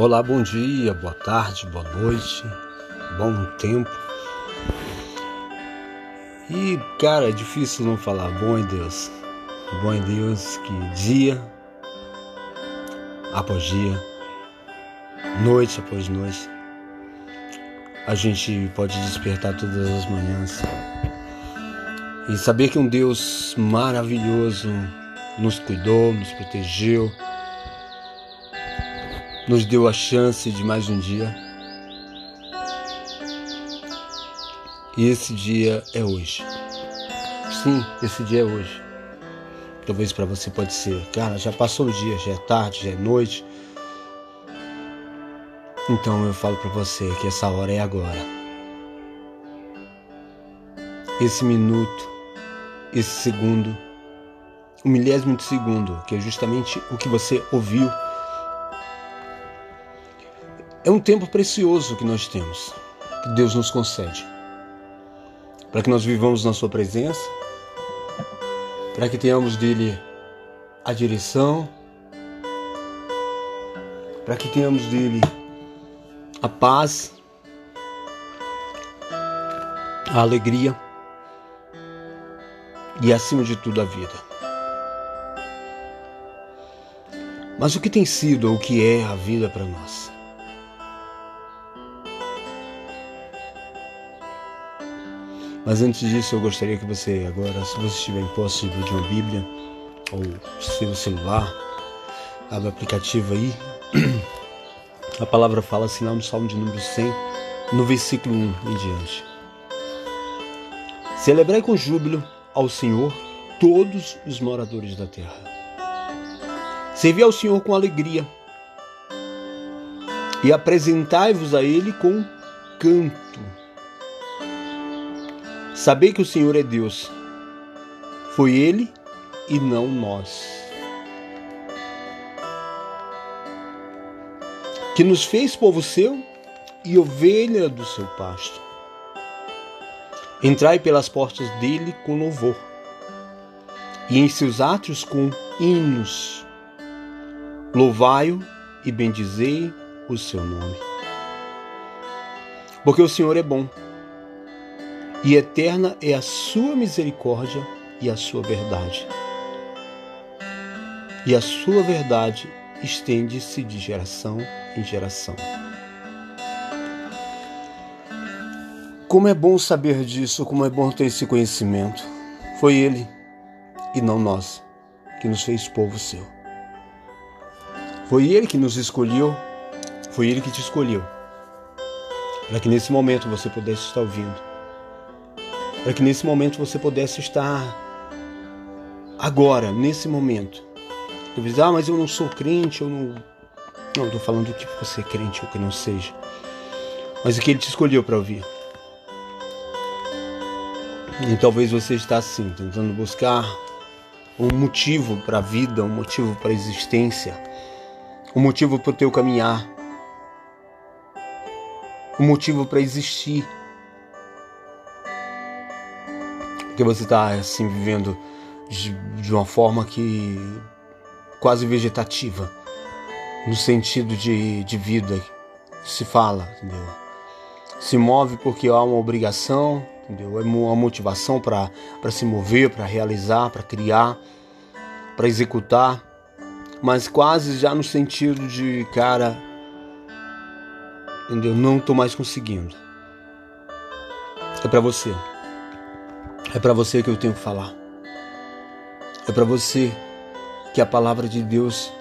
Olá, bom dia, boa tarde, boa noite, bom tempo. E cara, é difícil não falar bom em Deus. Bom em Deus que dia após dia, noite após noite, a gente pode despertar todas as manhãs e saber que um Deus maravilhoso nos cuidou, nos protegeu, nos deu a chance de mais um dia. E esse dia é hoje. Sim, esse dia é hoje. Talvez para você pode ser, cara, já passou o dia, já é tarde, já é noite. Então eu falo para você que essa hora é agora. Esse minuto, esse segundo, o milésimo de segundo, que é justamente o que você ouviu, é um tempo precioso que nós temos, que Deus nos concede, para que nós vivamos na Sua presença para que tenhamos dele a direção, para que tenhamos dele a paz, a alegria e, acima de tudo, a vida. Mas o que tem sido ou o que é a vida para nós? Mas antes disso, eu gostaria que você agora, se você estiver em posse de uma Bíblia ou seu celular, abra o aplicativo aí. A palavra fala assim lá no Salmo de número 100, no versículo 1 em diante. Celebrai com júbilo ao Senhor todos os moradores da terra. Servi ao Senhor com alegria e apresentai-vos a Ele com canto Saber que o Senhor é Deus. Foi Ele e não nós. Que nos fez povo seu e ovelha do seu pasto. Entrai pelas portas dele com louvor, e em seus átrios com hinos. Louvai-o e bendizei o seu nome. Porque o Senhor é bom e eterna é a sua misericórdia e a sua verdade. E a sua verdade estende-se de geração em geração. Como é bom saber disso, como é bom ter esse conhecimento. Foi Ele e não nós que nos fez povo seu. Foi Ele que nos escolheu, foi Ele que te escolheu, para que nesse momento você pudesse estar ouvindo para que nesse momento você pudesse estar agora, nesse momento. Talvez, ah, mas eu não sou crente, eu não. Não, estou falando que você é crente ou que não seja. Mas o que ele te escolheu para ouvir. E talvez você está assim, tentando buscar um motivo para a vida, um motivo para a existência, um motivo para o teu caminhar, um motivo para existir. Porque você está assim vivendo de, de uma forma que quase vegetativa, no sentido de, de vida se fala, entendeu? Se move porque há uma obrigação, entendeu? É uma motivação para se mover, para realizar, para criar, para executar, mas quase já no sentido de, cara, entendeu? Não estou mais conseguindo. É para você. É para você que eu tenho que falar. É para você que a palavra de Deus,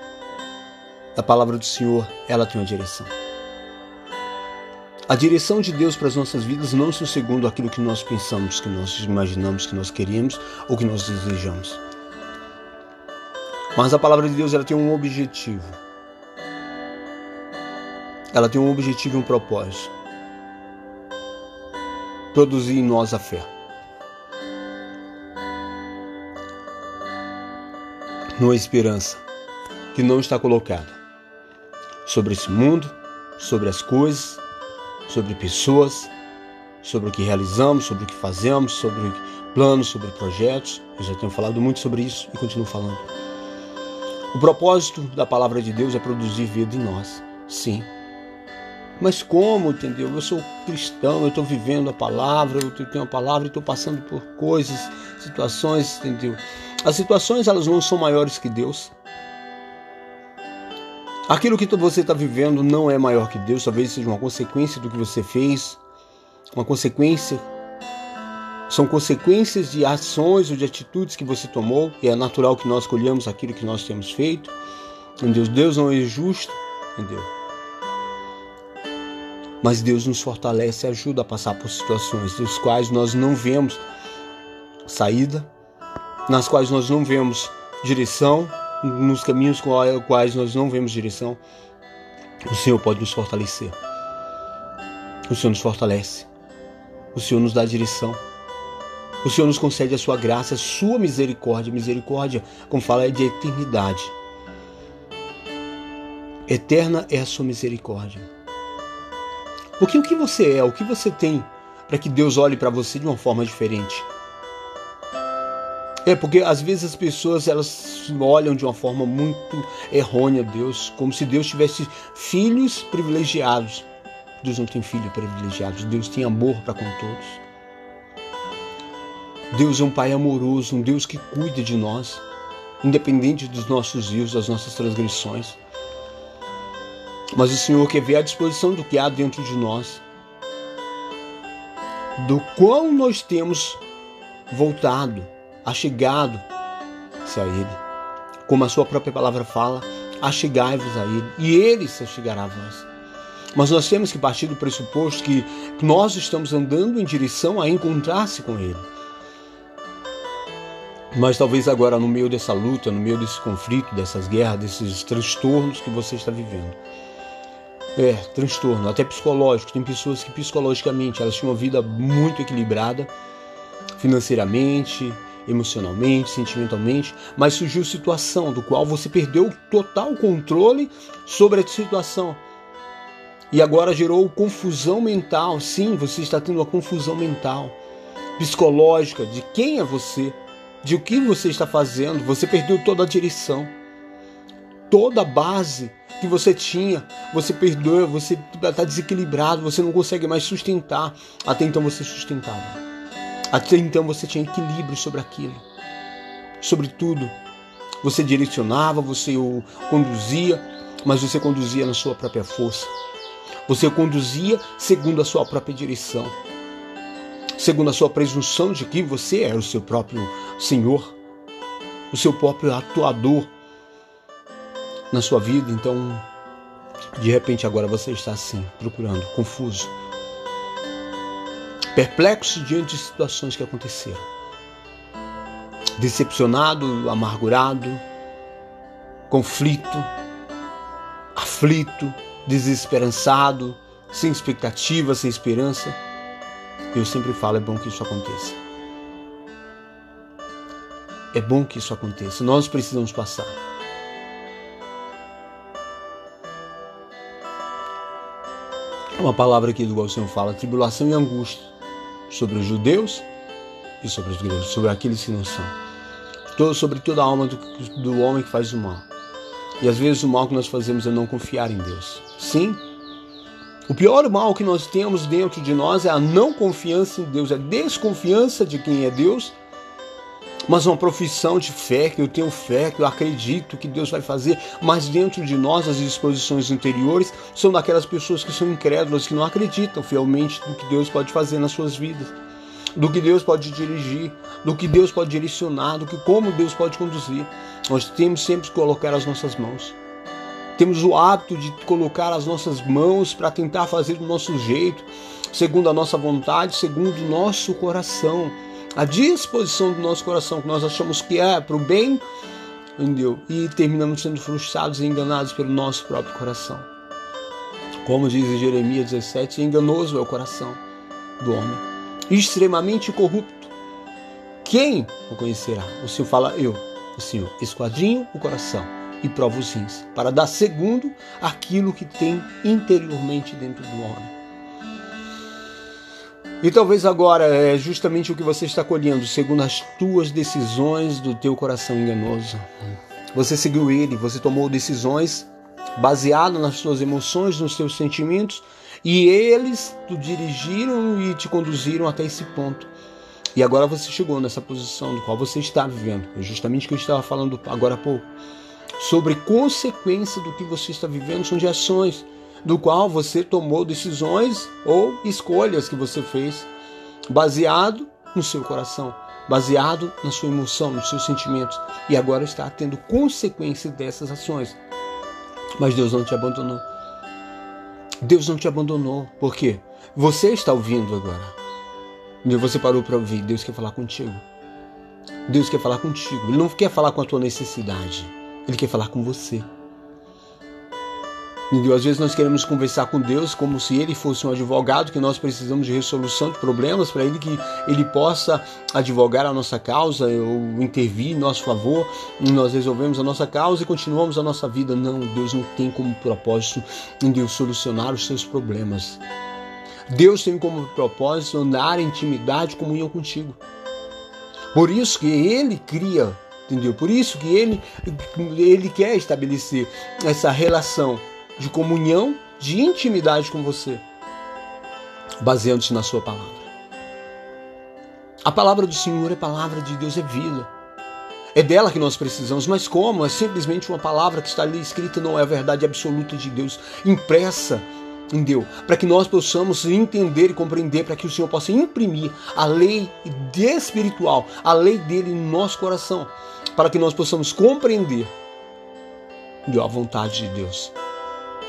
a palavra do Senhor, ela tem uma direção. A direção de Deus para as nossas vidas não são segundo aquilo que nós pensamos, que nós imaginamos, que nós queríamos ou que nós desejamos. Mas a palavra de Deus ela tem um objetivo. Ela tem um objetivo e um propósito. Produzir em nós a fé. Numa esperança que não está colocada sobre esse mundo, sobre as coisas, sobre pessoas, sobre o que realizamos, sobre o que fazemos, sobre planos, sobre projetos. Eu já tenho falado muito sobre isso e continuo falando. O propósito da palavra de Deus é produzir vida em nós. Sim. Mas como, entendeu? Eu sou cristão, eu estou vivendo a palavra, eu tenho a palavra e estou passando por coisas, situações, entendeu? As situações elas não são maiores que Deus. Aquilo que você está vivendo não é maior que Deus, talvez seja uma consequência do que você fez, uma consequência. São consequências de ações ou de atitudes que você tomou, e é natural que nós colhamos aquilo que nós temos feito. Entendeu? Deus não é justo, entendeu? Mas Deus nos fortalece e ajuda a passar por situações dos quais nós não vemos saída, nas quais nós não vemos direção, nos caminhos com os quais nós não vemos direção, o Senhor pode nos fortalecer. O Senhor nos fortalece. O Senhor nos dá direção. O Senhor nos concede a sua graça, a sua misericórdia. Misericórdia, como fala, é de eternidade. Eterna é a sua misericórdia. Porque o que você é, o que você tem para que Deus olhe para você de uma forma diferente? É porque às vezes as pessoas elas olham de uma forma muito errônea Deus, como se Deus tivesse filhos privilegiados. Deus não tem filhos privilegiados, Deus tem amor para com todos. Deus é um Pai amoroso, um Deus que cuida de nós, independente dos nossos erros, das nossas transgressões. Mas o Senhor quer ver a disposição do que há dentro de nós, do qual nós temos voltado achegado-se a Ele. Como a sua própria palavra fala, achegai-vos a Ele, e Ele se achegará a vós. Mas nós temos que partir do pressuposto que nós estamos andando em direção a encontrar-se com Ele. Mas talvez agora, no meio dessa luta, no meio desse conflito, dessas guerras, desses transtornos que você está vivendo. É, transtorno, até psicológico. Tem pessoas que psicologicamente elas tinham uma vida muito equilibrada, financeiramente, emocionalmente, sentimentalmente, mas surgiu situação do qual você perdeu total controle sobre a situação. E agora gerou confusão mental. Sim, você está tendo uma confusão mental, psicológica de quem é você, de o que você está fazendo. Você perdeu toda a direção, toda a base que você tinha. Você perdeu, você está desequilibrado, você não consegue mais sustentar. Até então você sustentava. Até então você tinha equilíbrio sobre aquilo, sobre tudo. Você direcionava, você o conduzia, mas você conduzia na sua própria força. Você conduzia segundo a sua própria direção, segundo a sua presunção de que você era o seu próprio Senhor, o seu próprio atuador na sua vida. Então, de repente, agora você está assim, procurando, confuso perplexo diante de situações que aconteceram, decepcionado, amargurado, conflito, aflito, desesperançado, sem expectativa, sem esperança. Eu sempre falo: é bom que isso aconteça. É bom que isso aconteça. Nós precisamos passar. Uma palavra aqui do qual o Senhor fala: tribulação e angústia sobre os judeus e sobre os gregos, sobre aqueles que não são. Todo, sobre toda a alma do, do homem que faz o mal. E às vezes o mal que nós fazemos é não confiar em Deus. Sim, o pior mal que nós temos dentro de nós é a não confiança em Deus, é a desconfiança de quem é Deus, mas uma profissão de fé, que eu tenho fé, que eu acredito que Deus vai fazer, mas dentro de nós as disposições interiores são daquelas pessoas que são incrédulas, que não acreditam fielmente no que Deus pode fazer nas suas vidas, do que Deus pode dirigir, do que Deus pode direcionar, do que como Deus pode conduzir. Nós temos sempre que colocar as nossas mãos. Temos o hábito de colocar as nossas mãos para tentar fazer do nosso jeito, segundo a nossa vontade, segundo o nosso coração a disposição do nosso coração, que nós achamos que é para o bem, entendeu? E terminamos sendo frustrados e enganados pelo nosso próprio coração. Como diz em Jeremias 17, enganoso é o coração do homem, extremamente corrupto. Quem o conhecerá? O Senhor fala, eu, o Senhor, esquadrinho o coração e prova os rins, para dar segundo aquilo que tem interiormente dentro do homem. E talvez agora é justamente o que você está colhendo, segundo as tuas decisões do teu coração enganoso. Você seguiu ele, você tomou decisões baseado nas suas emoções, nos seus sentimentos, e eles te dirigiram e te conduziram até esse ponto. E agora você chegou nessa posição do qual você está vivendo. É justamente o que eu estava falando agora há pouco. Sobre consequência do que você está vivendo, são de ações, do qual você tomou decisões ou escolhas que você fez, baseado no seu coração, baseado na sua emoção, nos seus sentimentos. E agora está tendo consequência dessas ações. Mas Deus não te abandonou. Deus não te abandonou. Por quê? Você está ouvindo agora. Você parou para ouvir. Deus quer falar contigo. Deus quer falar contigo. Ele não quer falar com a tua necessidade. Ele quer falar com você. E às vezes nós queremos conversar com Deus como se Ele fosse um advogado, que nós precisamos de resolução de problemas para Ele que Ele possa advogar a nossa causa ou intervir em nosso favor. E nós resolvemos a nossa causa e continuamos a nossa vida. Não, Deus não tem como propósito Deus solucionar os seus problemas. Deus tem como propósito andar em intimidade, comunhão contigo. Por isso que Ele cria, entendeu? Por isso que Ele, ele quer estabelecer essa relação de comunhão, de intimidade com você, baseando-se na Sua palavra. A palavra do Senhor é palavra de Deus, é vida. É dela que nós precisamos, mas como? É simplesmente uma palavra que está ali escrita, não é a verdade absoluta de Deus, impressa em Deus, para que nós possamos entender e compreender, para que o Senhor possa imprimir a lei espiritual, a lei dele no nosso coração, para que nós possamos compreender a vontade de Deus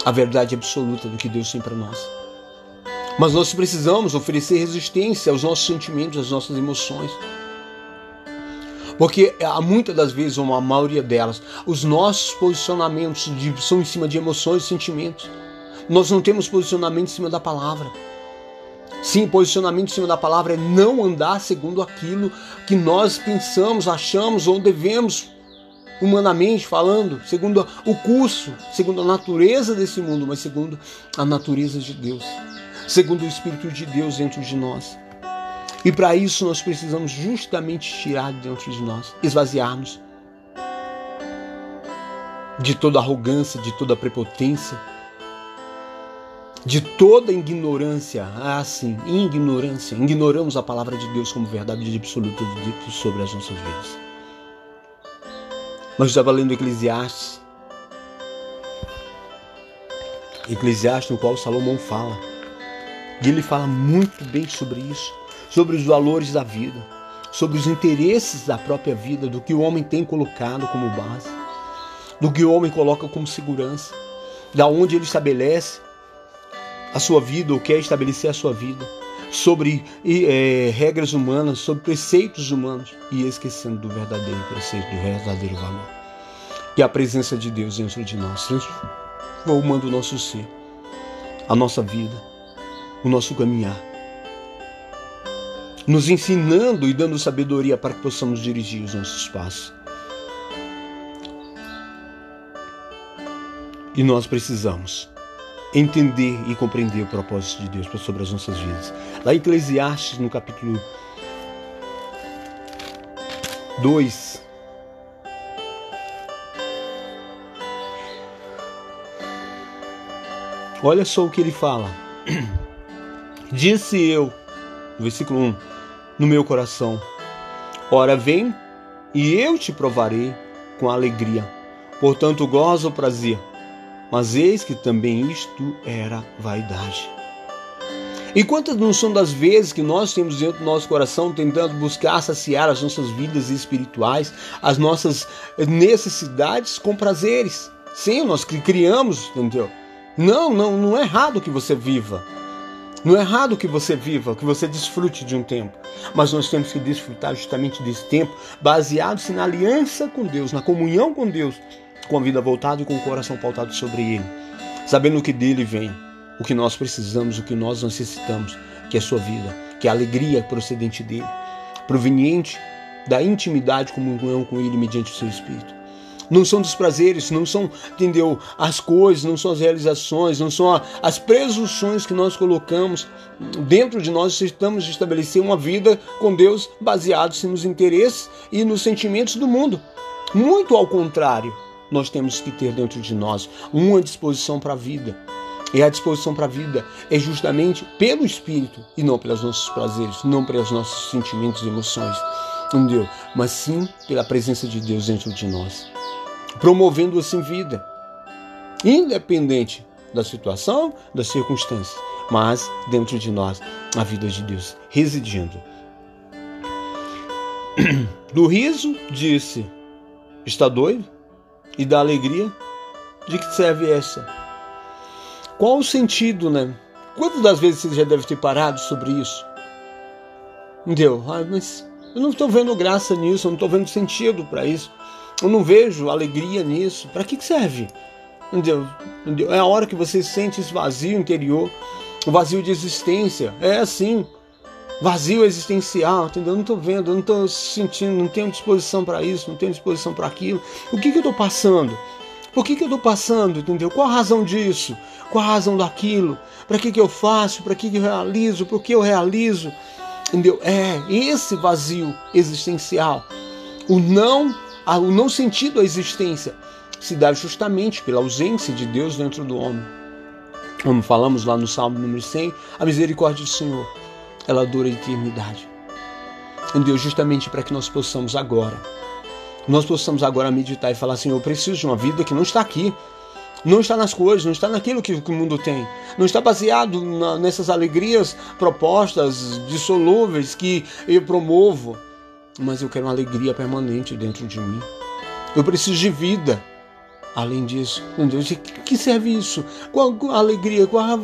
a verdade absoluta do que Deus tem para nós. Mas nós precisamos oferecer resistência aos nossos sentimentos, às nossas emoções. Porque há muitas das vezes, ou a maioria delas, os nossos posicionamentos são em cima de emoções e sentimentos. Nós não temos posicionamento em cima da palavra. Sim, posicionamento em cima da palavra é não andar segundo aquilo que nós pensamos, achamos ou devemos humanamente falando, segundo o curso, segundo a natureza desse mundo, mas segundo a natureza de Deus, segundo o Espírito de Deus dentro de nós. E para isso nós precisamos justamente tirar de dentro de nós, esvaziar-nos de toda arrogância, de toda prepotência, de toda ignorância. Ah, sim, ignorância. Ignoramos a palavra de Deus como verdade absoluta sobre as nossas vidas. Mas estava lendo Eclesiastes. Eclesiastes, no qual Salomão fala. E ele fala muito bem sobre isso, sobre os valores da vida, sobre os interesses da própria vida, do que o homem tem colocado como base, do que o homem coloca como segurança, da onde ele estabelece a sua vida ou quer estabelecer a sua vida sobre é, regras humanas, sobre preceitos humanos e esquecendo do verdadeiro preceito, do verdadeiro valor. Que a presença de Deus dentro de nós, transformando o nosso ser, a nossa vida, o nosso caminhar, nos ensinando e dando sabedoria para que possamos dirigir os nossos passos. E nós precisamos entender e compreender o propósito de Deus sobre as nossas vidas. Lá em Eclesiastes, no capítulo 2, olha só o que ele fala. Disse eu, versículo 1, no meu coração: Ora, vem e eu te provarei com alegria. Portanto, gozo o prazer mas eis que também isto era vaidade. E quantas não são das vezes que nós temos dentro do nosso coração tentando buscar saciar as nossas vidas espirituais, as nossas necessidades com prazeres? Sim, nós criamos, entendeu? Não, não, não é errado que você viva. Não é errado que você viva, que você desfrute de um tempo. Mas nós temos que desfrutar justamente desse tempo baseado-se na aliança com Deus, na comunhão com Deus, com a vida voltada e com o coração pautado sobre Ele, sabendo que dele vem o que nós precisamos, o que nós necessitamos, que é a sua vida, que é a alegria procedente dele, proveniente da intimidade comunhão com Ele mediante o seu Espírito. Não são dos prazeres, não são, entendeu, as coisas, não são as realizações, não são as presunções que nós colocamos dentro de nós. Estamos de estabelecer uma vida com Deus baseados nos interesses e nos sentimentos do mundo. Muito ao contrário nós temos que ter dentro de nós uma disposição para a vida. E a disposição para a vida é justamente pelo Espírito e não pelos nossos prazeres, não pelos nossos sentimentos e emoções, entendeu? Mas sim pela presença de Deus dentro de nós, promovendo assim vida, independente da situação, das circunstâncias, mas dentro de nós a vida de Deus residindo. Do riso disse: Está doido? E da alegria? De que serve essa? Qual o sentido, né? Quantas das vezes você já deve ter parado sobre isso? Entendeu? Ah, mas eu não estou vendo graça nisso, eu não estou vendo sentido para isso. Eu não vejo alegria nisso. Para que, que serve? Entendeu? Entendeu? É a hora que você sente esse vazio interior, o vazio de existência. É assim. Vazio existencial, entendeu? Eu não estou vendo, eu não estou sentindo, não tenho disposição para isso, não tenho disposição para aquilo. O que, que eu estou passando? Por que, que eu estou passando, entendeu? Qual a razão disso? Qual a razão daquilo? Para que, que eu faço? Para que, que eu realizo? Por que eu realizo? Entendeu? É esse vazio existencial. O não, o não sentido da existência se dá justamente pela ausência de Deus dentro do homem. Como falamos lá no Salmo número 100, a misericórdia do Senhor, ela dura a eternidade. Deus justamente para que nós possamos agora, nós possamos agora meditar e falar assim, eu preciso de uma vida que não está aqui, não está nas coisas, não está naquilo que, que o mundo tem, não está baseado na, nessas alegrias propostas, dissolúveis que eu promovo, mas eu quero uma alegria permanente dentro de mim. Eu preciso de vida. Além disso, Deus, de que serve isso? Qual a alegria? Qual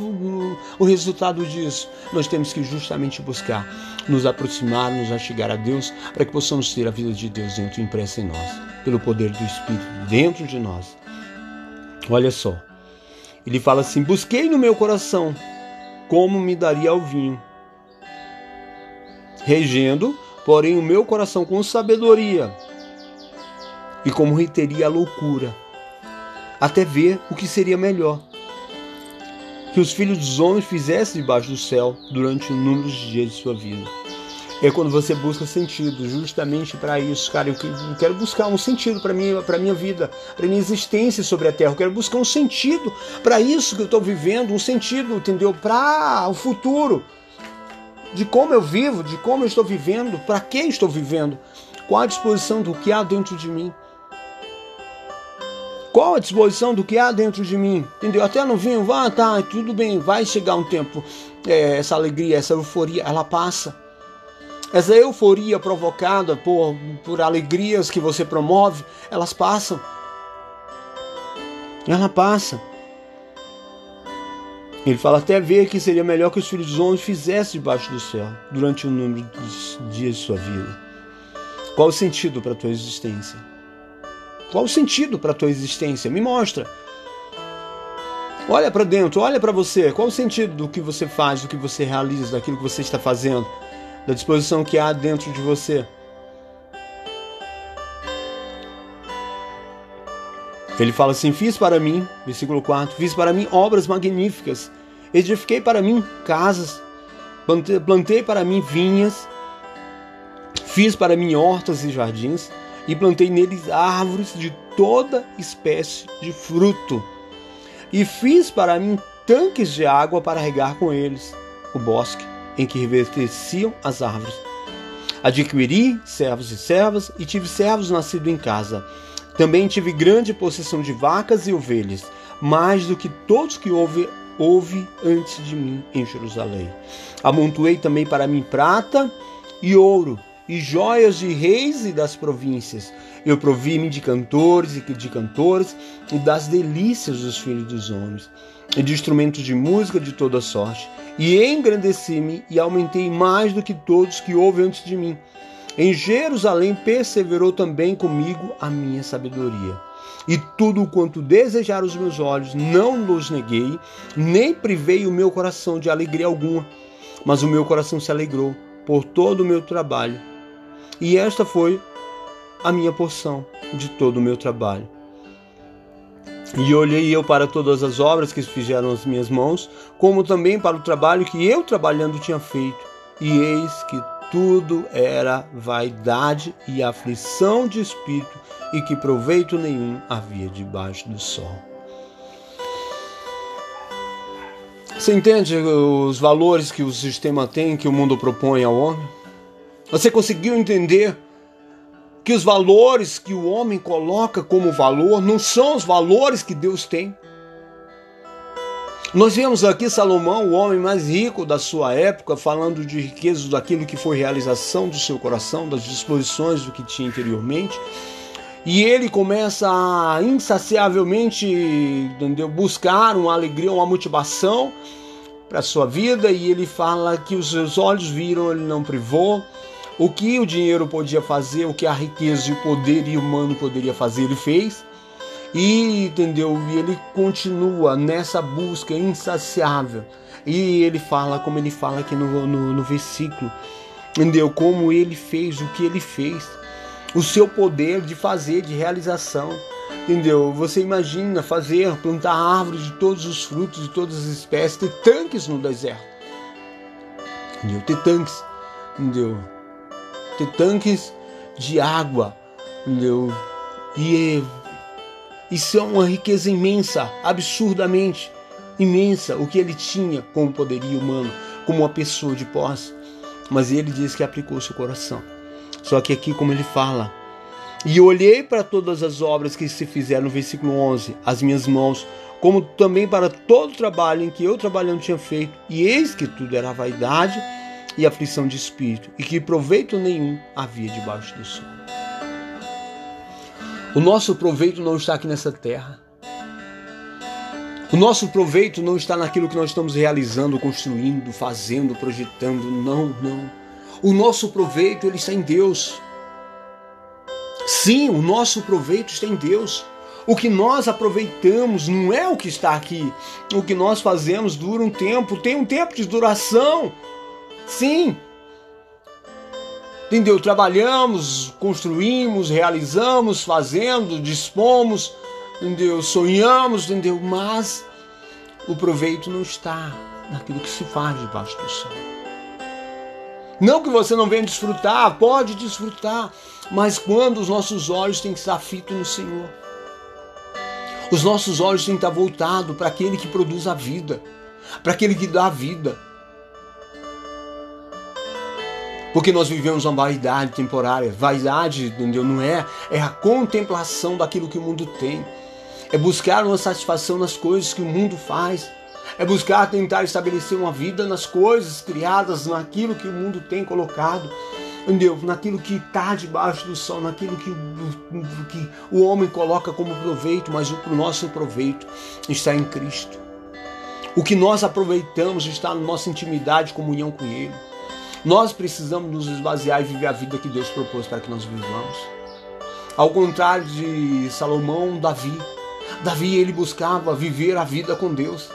o resultado disso? Nós temos que justamente buscar nos aproximar, nos achegar a Deus, para que possamos ter a vida de Deus dentro impressa em nós, pelo poder do Espírito dentro de nós. Olha só, ele fala assim: Busquei no meu coração como me daria ao vinho, regendo, porém, o meu coração com sabedoria, e como reteria a loucura até ver o que seria melhor que os filhos dos homens fizessem debaixo do céu durante o número de dias de sua vida. É quando você busca sentido, justamente para isso, cara. Eu quero buscar um sentido para minha, para minha vida, para minha existência sobre a terra. Eu quero buscar um sentido para isso que eu estou vivendo, um sentido, entendeu? Para o futuro, de como eu vivo, de como eu estou vivendo, para que estou vivendo, qual a disposição do que há dentro de mim. Qual a disposição do que há dentro de mim? Entendeu? Até no vinho, vá, tá, tudo bem, vai chegar um tempo. É, essa alegria, essa euforia, ela passa. Essa euforia provocada por, por alegrias que você promove, elas passam. Ela passa. Ele fala até ver que seria melhor que os filhos dos homens fizessem debaixo do céu durante o número dos dias de sua vida. Qual o sentido para a tua existência? Qual o sentido para a tua existência? Me mostra. Olha para dentro, olha para você. Qual o sentido do que você faz, do que você realiza, daquilo que você está fazendo, da disposição que há dentro de você? Ele fala assim: Fiz para mim, versículo 4, fiz para mim obras magníficas, edifiquei para mim casas, plantei para mim vinhas, fiz para mim hortas e jardins e plantei neles árvores de toda espécie de fruto. E fiz para mim tanques de água para regar com eles o bosque em que revesteciam as árvores. Adquiri servos e servas e tive servos nascidos em casa. Também tive grande possessão de vacas e ovelhas, mais do que todos que houve, houve antes de mim em Jerusalém. Amontoei também para mim prata e ouro e joias de reis e das províncias. Eu provi-me de cantores e de cantoras e das delícias dos filhos dos homens, e de instrumentos de música de toda sorte. E engrandeci-me e aumentei mais do que todos que houve antes de mim. Em Jerusalém perseverou também comigo a minha sabedoria. E tudo quanto desejaram os meus olhos, não los neguei, nem privei o meu coração de alegria alguma. Mas o meu coração se alegrou por todo o meu trabalho e esta foi a minha porção de todo o meu trabalho. E olhei eu para todas as obras que fizeram as minhas mãos, como também para o trabalho que eu trabalhando tinha feito. E eis que tudo era vaidade e aflição de espírito e que proveito nenhum havia debaixo do sol. Você entende os valores que o sistema tem, que o mundo propõe ao homem? Você conseguiu entender que os valores que o homem coloca como valor não são os valores que Deus tem? Nós vemos aqui Salomão, o homem mais rico da sua época, falando de riquezas daquilo que foi realização do seu coração, das disposições do que tinha interiormente. E ele começa a insaciavelmente entendeu, buscar uma alegria, uma motivação para a sua vida. E ele fala que os seus olhos viram, ele não privou. O que o dinheiro podia fazer, o que a riqueza e o poder humano poderia fazer, ele fez. E entendeu? E ele continua nessa busca insaciável. E ele fala, como ele fala aqui no, no, no versículo, entendeu? Como ele fez o que ele fez o seu poder de fazer, de realização. Entendeu? Você imagina fazer, plantar árvores de todos os frutos, de todas as espécies, ter tanques no deserto. Entendeu? Ter tanques, entendeu? Ter tanques de água, entendeu? E isso é uma riqueza imensa, absurdamente imensa, o que ele tinha como poderio humano, como uma pessoa de posse. Mas ele diz que aplicou seu coração. Só que aqui, como ele fala, e olhei para todas as obras que se fizeram, no versículo 11, as minhas mãos, como também para todo o trabalho em que eu trabalhando tinha feito, e eis que tudo era vaidade e aflição de espírito, e que proveito nenhum havia debaixo do sol. O nosso proveito não está aqui nessa terra. O nosso proveito não está naquilo que nós estamos realizando, construindo, fazendo, projetando. Não, não. O nosso proveito ele está em Deus. Sim, o nosso proveito está em Deus. O que nós aproveitamos não é o que está aqui. O que nós fazemos dura um tempo, tem um tempo de duração. Sim. Entendeu? Trabalhamos, construímos, realizamos, fazendo, dispomos, entendeu? Sonhamos, entendeu? Mas o proveito não está naquilo que se faz debaixo do sol. Não que você não venha desfrutar, pode desfrutar, mas quando os nossos olhos têm que estar fitos no Senhor. Os nossos olhos têm que estar voltados para aquele que produz a vida, para aquele que dá a vida. Porque nós vivemos uma vaidade temporária. Vaidade, entendeu? Não é, é a contemplação daquilo que o mundo tem. É buscar uma satisfação nas coisas que o mundo faz é buscar tentar estabelecer uma vida nas coisas criadas, naquilo que o mundo tem colocado, entendeu? naquilo que está debaixo do sol, naquilo que, que o homem coloca como proveito, mas o nosso proveito está em Cristo. O que nós aproveitamos está na nossa intimidade, comunhão com Ele. Nós precisamos nos esvaziar e viver a vida que Deus propôs para que nós vivamos. Ao contrário de Salomão, Davi. Davi ele buscava viver a vida com Deus.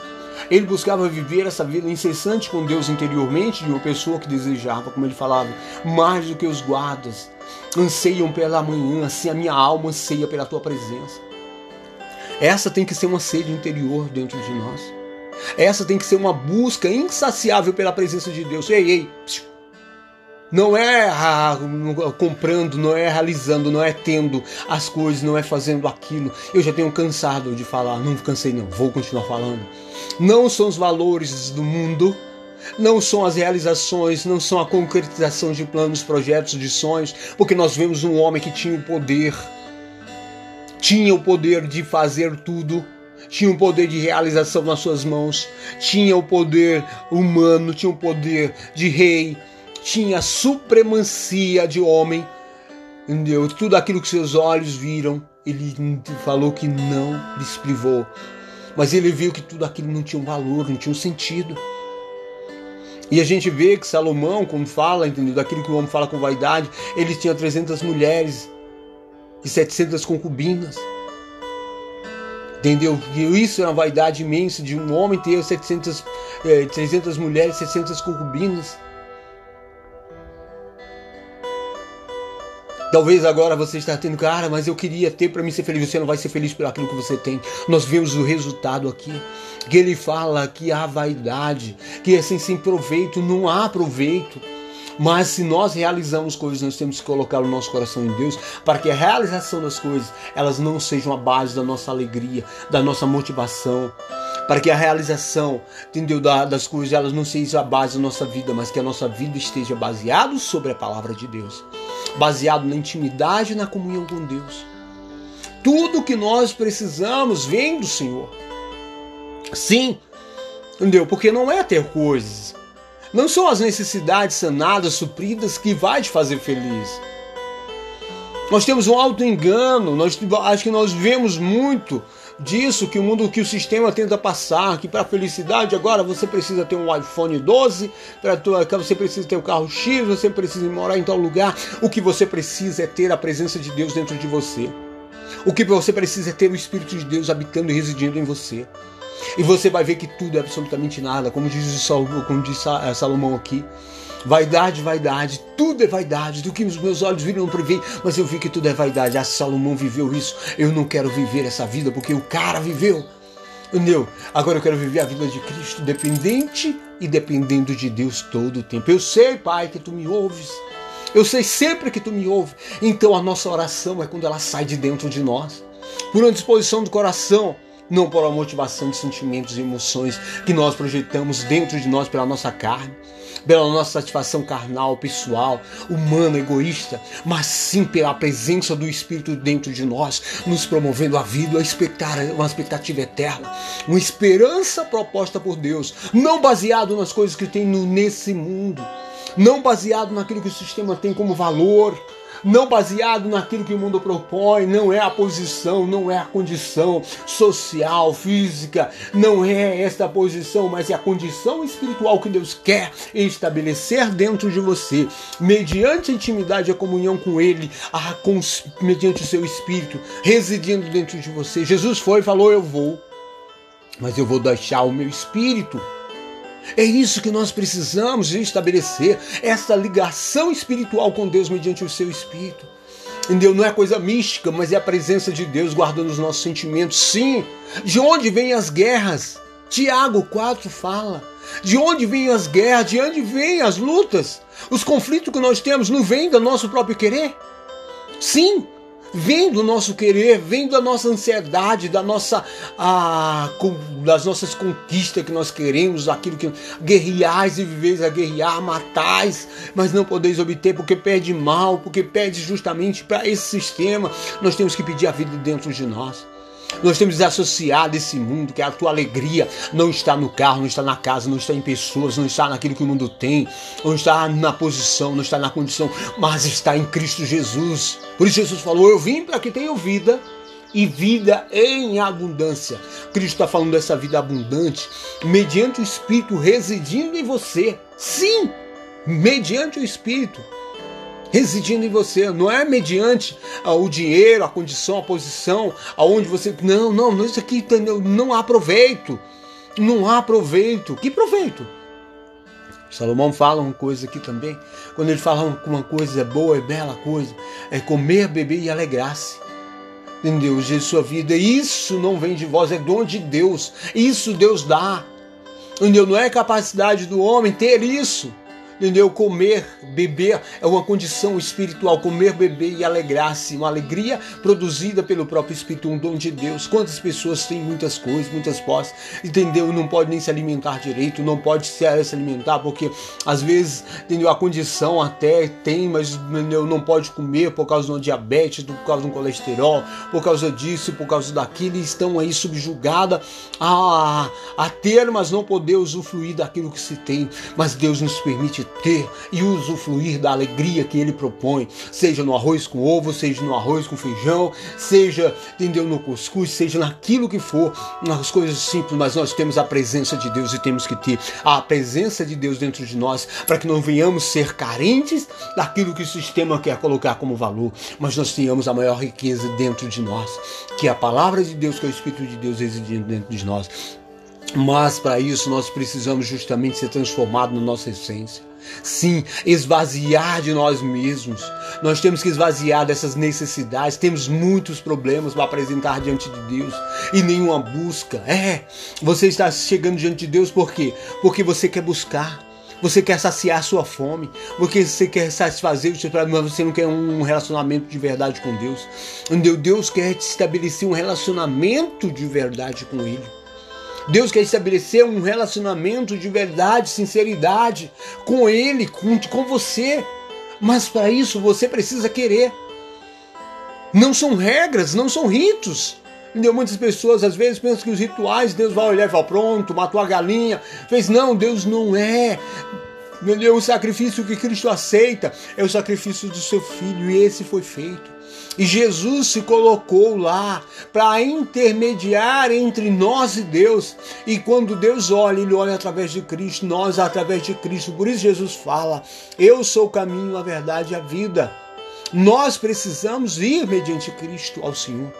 Ele buscava viver essa vida incessante com Deus interiormente de uma pessoa que desejava, como ele falava, mais do que os guardas anseiam pela manhã, assim a minha alma anseia pela tua presença. Essa tem que ser uma sede interior dentro de nós. Essa tem que ser uma busca insaciável pela presença de Deus. Ei, ei, não é ah, comprando, não é realizando, não é tendo as coisas, não é fazendo aquilo. Eu já tenho cansado de falar, não cansei não, vou continuar falando. Não são os valores do mundo, não são as realizações, não são a concretização de planos, projetos, de sonhos, porque nós vemos um homem que tinha o poder, tinha o poder de fazer tudo, tinha o poder de realização nas suas mãos, tinha o poder humano, tinha o poder de rei, tinha supremacia de homem, entendeu? Tudo aquilo que seus olhos viram, ele falou que não lhes privou. Mas ele viu que tudo aquilo não tinha um valor, não tinha um sentido. E a gente vê que Salomão, como fala, entendeu? Daquilo que o homem fala com vaidade, ele tinha 300 mulheres e 700 concubinas. Entendeu? E isso é uma vaidade imensa de um homem ter 700, é, 300 mulheres, 700 concubinas. Talvez agora você está tendo, cara, mas eu queria ter para mim ser feliz. Você não vai ser feliz pelo aquilo que você tem. Nós vemos o resultado aqui. Que ele fala que há vaidade, que assim sem proveito, não há proveito. Mas se nós realizamos coisas, nós temos que colocar o nosso coração em Deus para que a realização das coisas elas não sejam a base da nossa alegria, da nossa motivação, para que a realização, entendeu, das coisas elas não seja a base da nossa vida, mas que a nossa vida esteja baseado sobre a palavra de Deus, baseado na intimidade e na comunhão com Deus. Tudo que nós precisamos vem do Senhor. Sim, entendeu? Porque não é ter coisas, não são as necessidades sanadas, supridas que vai te fazer feliz. Nós temos um alto engano, nós acho que nós vemos muito disso que o mundo, que o sistema tenta passar, que para felicidade agora você precisa ter um iPhone 12, para você precisa ter um carro X, você precisa morar em tal lugar. O que você precisa é ter a presença de Deus dentro de você. O que você precisa é ter o Espírito de Deus habitando e residindo em você. E você vai ver que tudo é absolutamente nada, como diz, como diz eh, Salomão aqui. Vaidade, vaidade, tudo é vaidade. Do que os meus olhos viram não prevê, mas eu vi que tudo é vaidade. Ah, Salomão viveu isso. Eu não quero viver essa vida porque o cara viveu. Entendeu? Agora eu quero viver a vida de Cristo, dependente e dependendo de Deus todo o tempo. Eu sei, Pai, que tu me ouves. Eu sei sempre que tu me ouves. Então a nossa oração é quando ela sai de dentro de nós, por uma disposição do coração não por uma motivação de sentimentos e emoções que nós projetamos dentro de nós pela nossa carne, pela nossa satisfação carnal, pessoal, humana, egoísta, mas sim pela presença do Espírito dentro de nós, nos promovendo a vida, uma expectativa eterna, uma esperança proposta por Deus, não baseado nas coisas que tem nesse mundo, não baseado naquilo que o sistema tem como valor, não baseado naquilo que o mundo propõe, não é a posição, não é a condição social, física, não é esta posição, mas é a condição espiritual que Deus quer estabelecer dentro de você, mediante a intimidade e a comunhão com Ele, a, com, mediante o seu espírito residindo dentro de você. Jesus foi e falou: Eu vou, mas eu vou deixar o meu espírito é isso que nós precisamos estabelecer, essa ligação espiritual com Deus mediante o seu espírito. Entendeu? Não é coisa mística, mas é a presença de Deus guardando os nossos sentimentos. Sim. De onde vêm as guerras? Tiago 4 fala. De onde vêm as guerras? De onde vêm as lutas? Os conflitos que nós temos não vêm do nosso próprio querer? Sim, vem do nosso querer, vem da nossa ansiedade, da nossa, ah, das nossas conquistas que nós queremos, aquilo que guerreais e viveis a guerrear, matais, mas não podeis obter porque pede mal, porque pede justamente para esse sistema. Nós temos que pedir a vida dentro de nós. Nós temos desassociado esse mundo, que a tua alegria não está no carro, não está na casa, não está em pessoas, não está naquilo que o mundo tem, não está na posição, não está na condição, mas está em Cristo Jesus. Por isso Jesus falou: Eu vim para que tenham vida e vida em abundância. Cristo está falando dessa vida abundante mediante o Espírito residindo em você. Sim, mediante o Espírito residindo em você, não é mediante ah, o dinheiro, a condição, a posição, aonde você. Não, não, isso aqui não há proveito. Não há proveito. Que proveito? Salomão fala uma coisa aqui também. Quando ele fala uma coisa boa e bela coisa, é comer, beber e alegrar-se. Entendeu? De sua vida. Isso não vem de vós, é dom de Deus. Isso Deus dá. Entendeu? Não é capacidade do homem ter isso entendeu? Comer, beber é uma condição espiritual. Comer, beber e alegrar-se, uma alegria produzida pelo próprio Espírito, um dom de Deus. Quantas pessoas têm muitas coisas, muitas posses, entendeu? Não pode nem se alimentar direito, não pode se, alimentar porque às vezes, entendeu? A condição até tem, mas entendeu? não pode comer por causa do diabetes, por causa do colesterol, por causa disso, por causa daquilo, e estão aí subjugadas a, a ter, mas não poder usufruir daquilo que se tem. Mas Deus nos permite ter e usufruir da alegria que ele propõe, seja no arroz com ovo, seja no arroz com feijão, seja, entendeu, no cuscuz, seja naquilo que for, nas coisas simples, mas nós temos a presença de Deus e temos que ter a presença de Deus dentro de nós para que não venhamos ser carentes daquilo que o sistema quer colocar como valor, mas nós tenhamos a maior riqueza dentro de nós, que é a palavra de Deus, que é o Espírito de Deus residindo dentro de nós. Mas para isso nós precisamos justamente ser transformados na nossa essência. Sim, esvaziar de nós mesmos. Nós temos que esvaziar dessas necessidades. Temos muitos problemas para apresentar diante de Deus e nenhuma busca. É, você está chegando diante de Deus por quê? Porque você quer buscar Você quer saciar sua fome, porque você quer satisfazer os seus problemas, mas você não quer um relacionamento de verdade com Deus. Deus quer te estabelecer um relacionamento de verdade com Ele. Deus quer estabelecer um relacionamento de verdade, sinceridade com Ele, com, com você. Mas para isso você precisa querer. Não são regras, não são ritos. Entendeu? Muitas pessoas às vezes pensam que os rituais Deus vai olhar e falar, pronto, matou a galinha. Fez, não, Deus não é. Entendeu? O sacrifício que Cristo aceita é o sacrifício do seu filho, e esse foi feito. E Jesus se colocou lá para intermediar entre nós e Deus. E quando Deus olha, ele olha através de Cristo, nós através de Cristo. Por isso Jesus fala: Eu sou o caminho, a verdade e a vida. Nós precisamos ir mediante Cristo ao Senhor.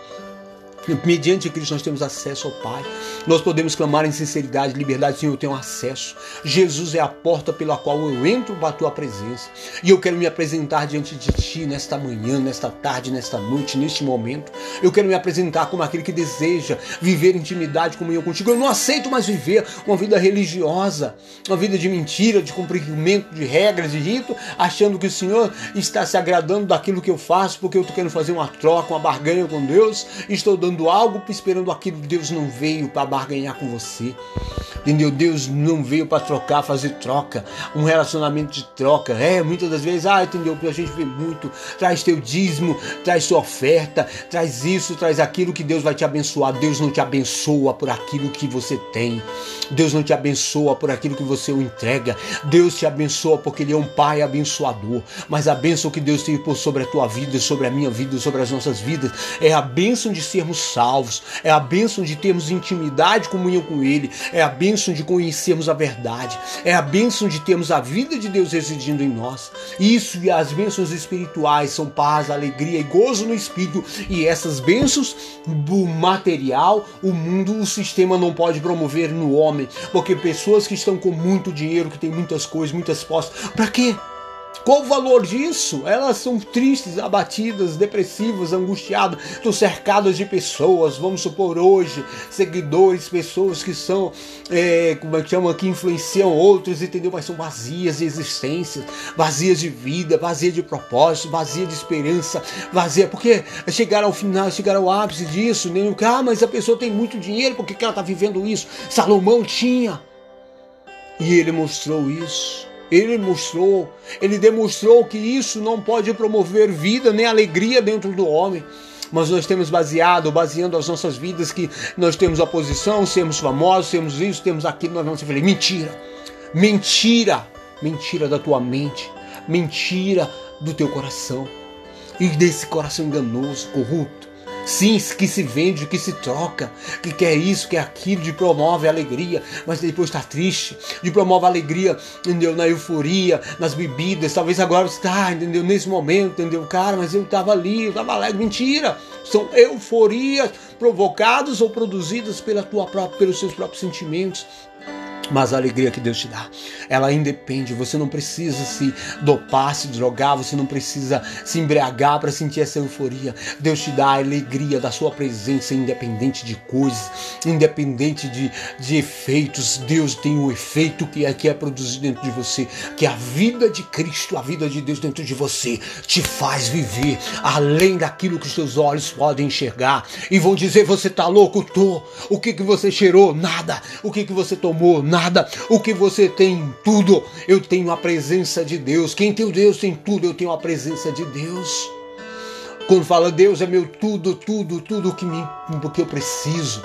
Mediante Cristo nós temos acesso ao Pai. Nós podemos clamar em sinceridade, liberdade, Senhor, eu tenho acesso. Jesus é a porta pela qual eu entro para a tua presença. E eu quero me apresentar diante de ti nesta manhã, nesta tarde, nesta noite, neste momento. Eu quero me apresentar como aquele que deseja viver intimidade, comunhão contigo. Eu não aceito mais viver uma vida religiosa, uma vida de mentira, de cumprimento de regras, de rito, achando que o Senhor está se agradando daquilo que eu faço, porque eu estou querendo fazer uma troca, uma barganha com Deus, estou dando buscando algo, esperando aquilo. Deus não veio para barganhar com você. Entendeu? Deus não veio para trocar, fazer troca, um relacionamento de troca. É, muitas das vezes, ah, entendeu? A gente vê muito, traz teu dízimo, traz sua oferta, traz isso, traz aquilo que Deus vai te abençoar. Deus não te abençoa por aquilo que você tem. Deus não te abençoa por aquilo que você o entrega. Deus te abençoa porque Ele é um Pai abençoador. Mas a bênção que Deus tem por sobre a tua vida, sobre a minha vida, sobre as nossas vidas, é a bênção de sermos salvos, é a bênção de termos intimidade, comunhão com Ele, é a bênção de conhecermos a verdade, é a bênção de termos a vida de Deus residindo em nós. Isso e as bênçãos espirituais são paz, alegria e gozo no espírito, e essas bênçãos do material, o mundo, o sistema não pode promover no homem, porque pessoas que estão com muito dinheiro, que têm muitas coisas, muitas posses, para quê? Qual o valor disso? Elas são tristes, abatidas, depressivas, angustiadas, estão cercadas de pessoas, vamos supor hoje, seguidores, pessoas que são, é, como é que chama, que influenciam outros, entendeu? Mas são vazias de existência, vazias de vida, vazias de propósito, vazias de esperança, vazia, porque chegaram ao final, chegaram ao ápice disso, nem ah, mas a pessoa tem muito dinheiro, por que ela está vivendo isso? Salomão tinha. E ele mostrou isso. Ele mostrou, ele demonstrou que isso não pode promover vida nem alegria dentro do homem. Mas nós temos baseado, baseando as nossas vidas, que nós temos a posição, sermos famosos, sermos isso, temos aquilo, nós vamos ser felizes. Mentira! Mentira! Mentira da tua mente, mentira do teu coração e desse coração enganoso, corrupto. Sim, que se vende, que se troca, que quer isso, quer aquilo, de promove alegria, mas depois está triste, de promove alegria, entendeu? Na euforia, nas bebidas, talvez agora você está, entendeu? Nesse momento, entendeu? Cara, mas eu estava ali, eu estava alegre. Mentira! São euforias provocadas ou produzidas pela tua própria, pelos seus próprios sentimentos, mas a alegria que Deus te dá, ela independe. Você não precisa se dopar, se drogar, você não precisa se embriagar para sentir essa euforia. Deus te dá a alegria da sua presença, independente de coisas, independente de, de efeitos. Deus tem um efeito que é, que é produzido dentro de você, que a vida de Cristo, a vida de Deus dentro de você, te faz viver além daquilo que os seus olhos podem enxergar. E vão dizer: Você está louco? Tô. O que, que você cheirou? Nada. O que, que você tomou? Nada nada. O que você tem, tudo. Eu tenho a presença de Deus. Quem tem Deus tem tudo. Eu tenho a presença de Deus. Quando fala Deus é meu tudo, tudo, tudo que, me, que eu preciso.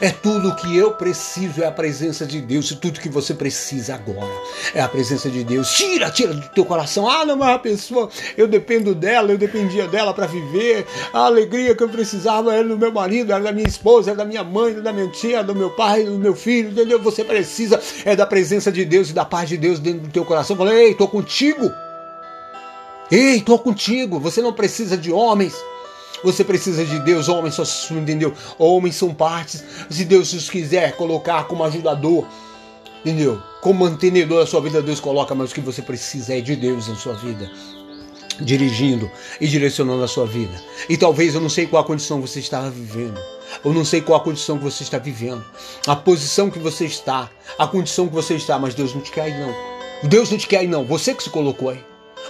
É tudo o que eu preciso, é a presença de Deus. E tudo que você precisa agora é a presença de Deus. Tira, tira do teu coração. Ah, não é uma pessoa, eu dependo dela, eu dependia dela para viver. A alegria que eu precisava era do meu marido, era da minha esposa, era da minha mãe, era da minha tia, do meu pai, do meu filho, entendeu? Você precisa é da presença de Deus e da paz de Deus dentro do teu coração. Falei, ei, tô contigo. Ei, tô contigo. Você não precisa de homens. Você precisa de Deus, homens só entendeu? Homens são partes. Se Deus os quiser colocar como ajudador, entendeu? Como mantenedor da sua vida, Deus coloca, mas o que você precisa é de Deus na sua vida. Dirigindo e direcionando a sua vida. E talvez eu não sei qual a condição você está vivendo. Eu não sei qual a condição que você está vivendo. A posição que você está. A condição que você está, mas Deus não te quer não. Deus não te quer aí, não. Você que se colocou aí.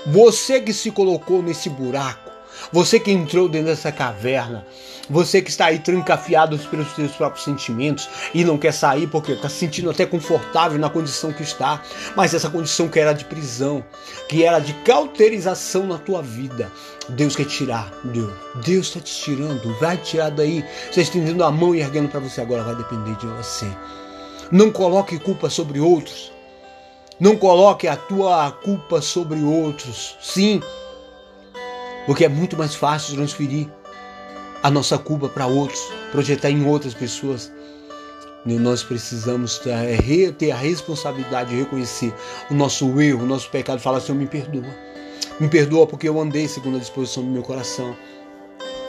Você que se colocou nesse buraco. Você que entrou dentro dessa caverna. Você que está aí trancafiado pelos seus próprios sentimentos e não quer sair porque está se sentindo até confortável na condição que está, mas essa condição que era de prisão, que era de cauterização na tua vida, Deus quer tirar. Deus, Deus está te tirando, vai tirar daí. Você estendendo a mão e erguendo para você agora, vai depender de você. Não coloque culpa sobre outros. Não coloque a tua culpa sobre outros. Sim, porque é muito mais fácil transferir a nossa culpa para outros, projetar em outras pessoas. Nós precisamos ter a responsabilidade de reconhecer o nosso erro, o nosso pecado, falar Senhor, me perdoa. Me perdoa porque eu andei segundo a disposição do meu coração.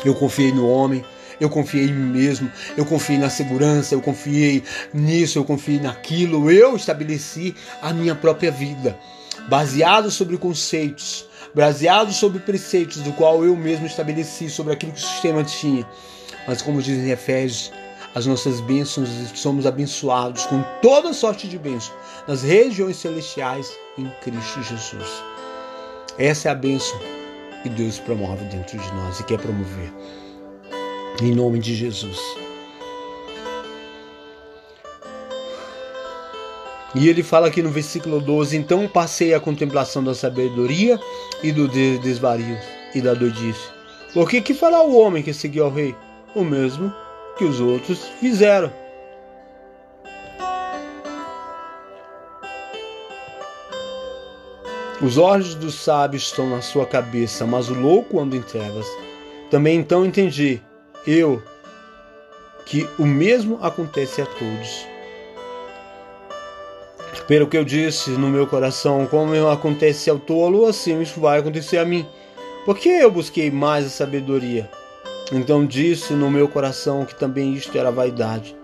Eu confiei no homem, eu confiei em mim mesmo, eu confiei na segurança, eu confiei nisso, eu confiei naquilo, eu estabeleci a minha própria vida, baseado sobre conceitos, baseado sobre preceitos do qual eu mesmo estabeleci sobre aquilo que o sistema tinha. Mas como diz em Efésios, as nossas bênçãos somos abençoados com toda sorte de bênçãos nas regiões celestiais em Cristo Jesus. Essa é a bênção que Deus promove dentro de nós e quer promover. Em nome de Jesus. E ele fala aqui no versículo 12: Então passei a contemplação da sabedoria e do desvario e da doidice. Porque que fará o homem que seguiu ao rei? O mesmo que os outros fizeram. Os olhos dos sábios estão na sua cabeça, mas o louco anda em trevas. Também então entendi, eu, que o mesmo acontece a todos. Pelo que eu disse no meu coração, como acontece ao tolo, assim isso vai acontecer a mim. Porque eu busquei mais a sabedoria. Então disse no meu coração que também isto era vaidade.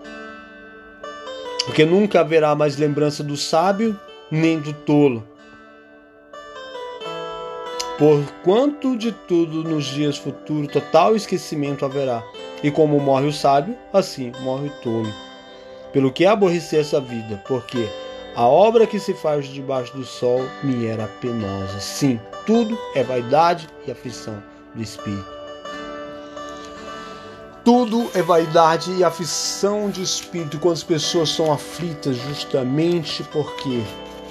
Porque nunca haverá mais lembrança do sábio nem do tolo. Por quanto de tudo nos dias futuros total esquecimento haverá. E como morre o sábio, assim morre o tolo. Pelo que aborrecer essa vida, porque a obra que se faz debaixo do sol me era penosa. Sim, tudo é vaidade e aflição do espírito. Tudo é vaidade e aflição de espírito quando as pessoas são aflitas justamente porque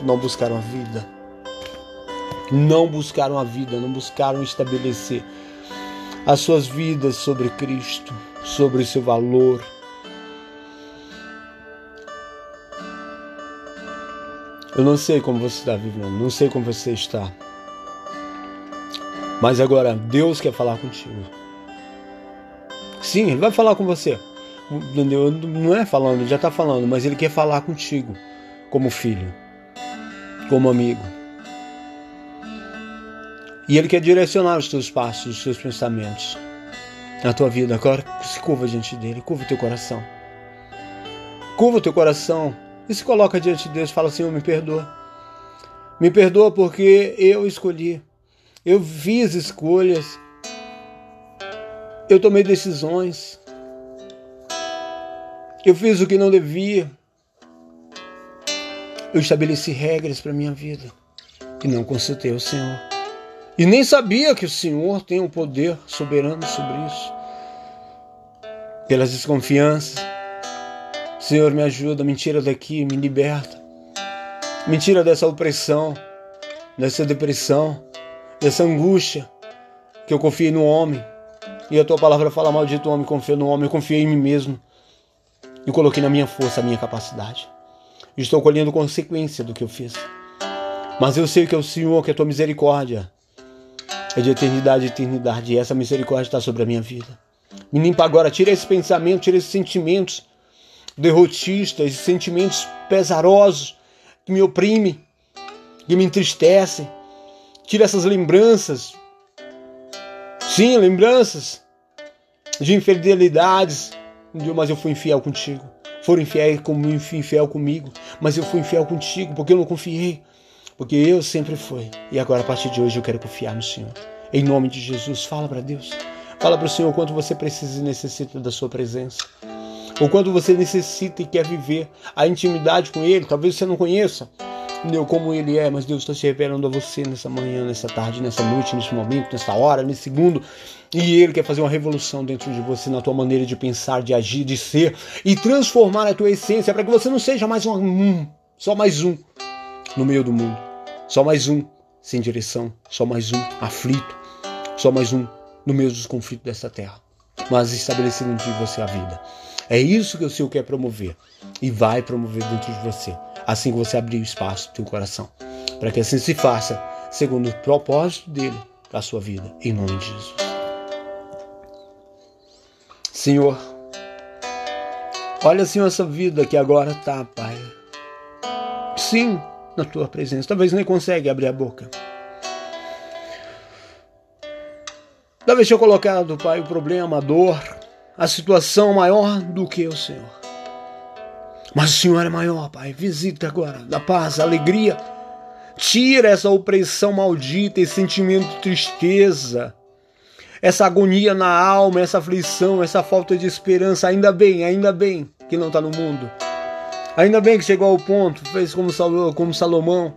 não buscaram a vida. Não buscaram a vida, não buscaram estabelecer as suas vidas sobre Cristo, sobre o seu valor, Eu não sei como você está vivendo, não sei como você está. Mas agora Deus quer falar contigo. Sim, Ele vai falar com você. Não é falando, já está falando, mas Ele quer falar contigo, como filho, como amigo. E Ele quer direcionar os teus passos, os teus pensamentos na tua vida. Agora se curva diante dele, curva o teu coração. Curva o teu coração e se coloca diante de Deus e fala: Senhor, me perdoa. Me perdoa porque eu escolhi. Eu fiz escolhas. Eu tomei decisões. Eu fiz o que não devia. Eu estabeleci regras para minha vida e não consultei o Senhor. E nem sabia que o Senhor tem um poder soberano sobre isso. Pelas desconfianças, Senhor, me ajuda, me tira daqui, me liberta. Me tira dessa opressão, dessa depressão, dessa angústia que eu confiei no homem. E a tua palavra fala maldito homem, confia no homem, eu confiei em mim mesmo. E coloquei na minha força a minha capacidade. Estou colhendo consequência do que eu fiz. Mas eu sei que é o Senhor, que a tua misericórdia é de eternidade a eternidade. E essa misericórdia está sobre a minha vida. Me limpa agora, tira esse pensamento, tira esses sentimentos derrotistas, sentimentos pesarosos que me oprimem, que me entristecem. Tira essas lembranças. Sim, lembranças de infidelidades. Mas eu fui infiel contigo. Foram infiel, como infiel comigo. Mas eu fui infiel contigo porque eu não confiei. Porque eu sempre fui. E agora, a partir de hoje, eu quero confiar no Senhor. Em nome de Jesus, fala para Deus. Fala para o Senhor quanto você precisa e necessita da sua presença. Ou quanto você necessita e quer viver a intimidade com Ele. Talvez você não conheça entendeu? como Ele é, mas Deus está se revelando a você nessa manhã, nessa tarde, nessa noite, nesse momento, nessa hora, nesse segundo. E Ele quer fazer uma revolução dentro de você, na tua maneira de pensar, de agir, de ser e transformar a tua essência para que você não seja mais um, só mais um no meio do mundo, só mais um sem direção, só mais um aflito, só mais um no meio dos conflitos dessa terra, mas estabelecendo de você a vida. É isso que o Senhor quer promover e vai promover dentro de você, assim que você abrir o espaço do teu coração, para que assim se faça, segundo o propósito dele para a sua vida, em nome de Jesus. Senhor, olha, Senhor, essa vida que agora está, Pai. Sim, na tua presença. Talvez nem consegue abrir a boca. Talvez tenha colocado, Pai, o problema, a dor, a situação maior do que o Senhor. Mas o Senhor é maior, Pai. Visita agora, da paz, alegria. Tira essa opressão maldita, esse sentimento de tristeza, essa agonia na alma, essa aflição, essa falta de esperança. Ainda bem, ainda bem que não está no mundo. Ainda bem que chegou ao ponto, fez como, como Salomão.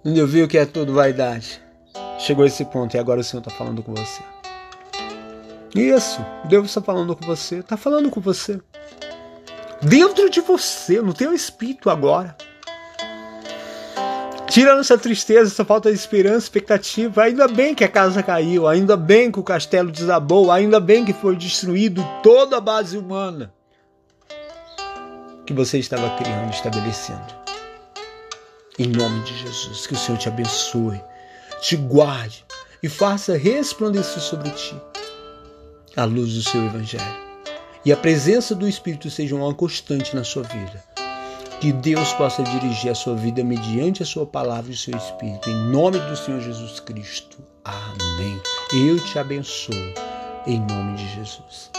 Entendeu? Viu que é tudo vaidade. Chegou a esse ponto e agora o Senhor está falando com você. Isso, Deus está falando com você, está falando com você. Dentro de você, no teu espírito agora. Tirando essa tristeza, essa falta de esperança, expectativa, ainda bem que a casa caiu, ainda bem que o castelo desabou, ainda bem que foi destruído toda a base humana que você estava criando, estabelecendo. Em nome de Jesus, que o Senhor te abençoe, te guarde e faça resplandecer sobre ti a luz do seu Evangelho. E a presença do Espírito seja uma constante na sua vida. Que Deus possa dirigir a sua vida mediante a sua palavra e o seu Espírito. Em nome do Senhor Jesus Cristo. Amém. Eu te abençoo. Em nome de Jesus.